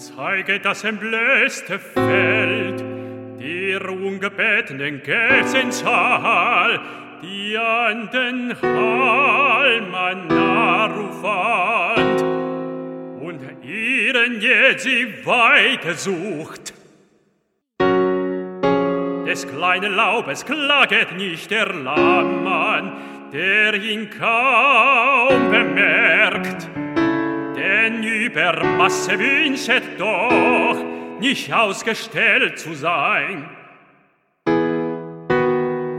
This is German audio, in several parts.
zeige das entblößte Feld, der ungebetenen Gelsenzahl, die an den Halm narufand und ihren jetzt sie weiter sucht. Des kleinen Laubes klaget nicht der Lammann, der ihn kaum bemerkt, über Masse wünschet doch, nicht ausgestellt zu sein.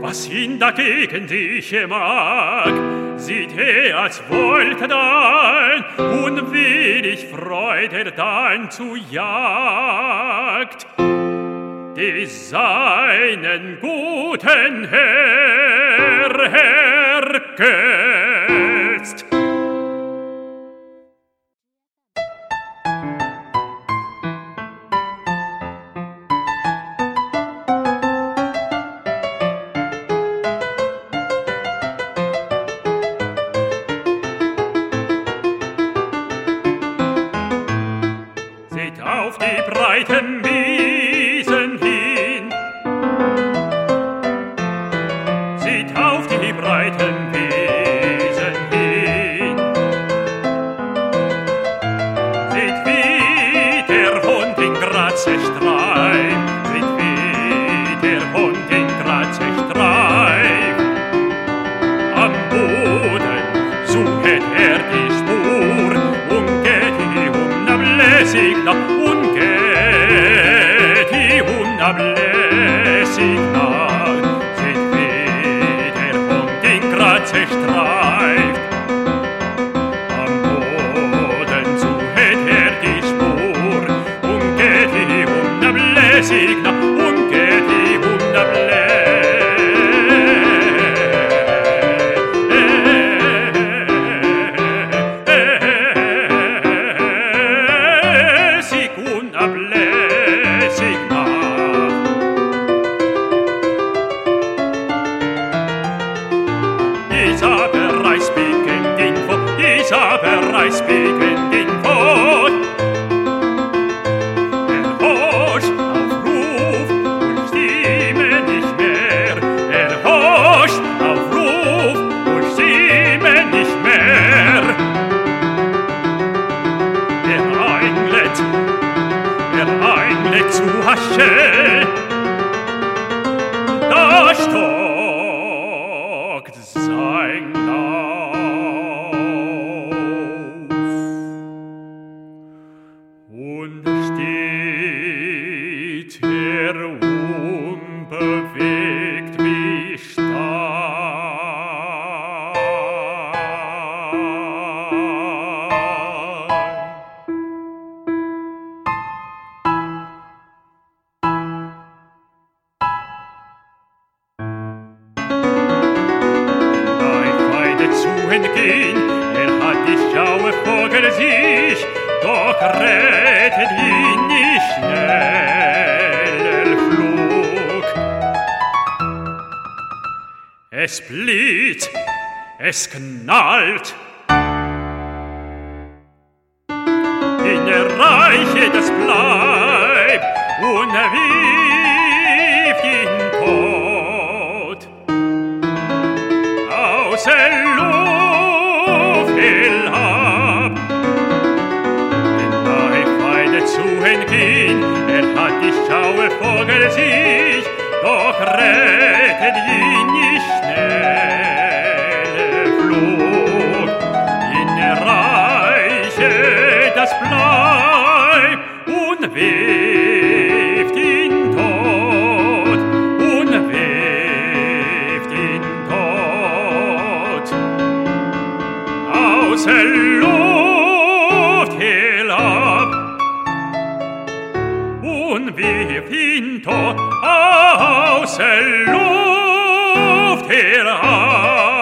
Was ihn dagegen dich mag, sieht er, als wollte dein unwillig Freude dein zu Jagd. Die seinen guten Herr ergötzt. Breiten Wiesen hin. Sieht auf die breiten Wiesen hin. Sieht wie der Hund in Graz streift. Sieht wie der Hund in Graz streift. Am Boden sucht er die Spur und geht die unablässig nach unablässig nach, Isabel Reis beginnt Info, Isabel Reis beginnt Info. Er hoscht auf Ruf und Stimme nicht mehr. Er auf Ruf und Stimme nicht mehr. Er er zu Hasche. Da stockt und steht er unbewegt wie zu entgehen, er hat die Schaue vor doch rettet ihn nicht schneller Flug. Es blitzt, es knallt, in der Reiche das bleibt und wirft ihn tot aus der Luft zu entgehen, er hat die Schaue vor sich, doch rettet ihn nicht schnelle Flug. In der Reiche das bleibt und wirft ihn tot, und wirft ihn tot. Aus der Luft nun wir finto aus der Luft herab.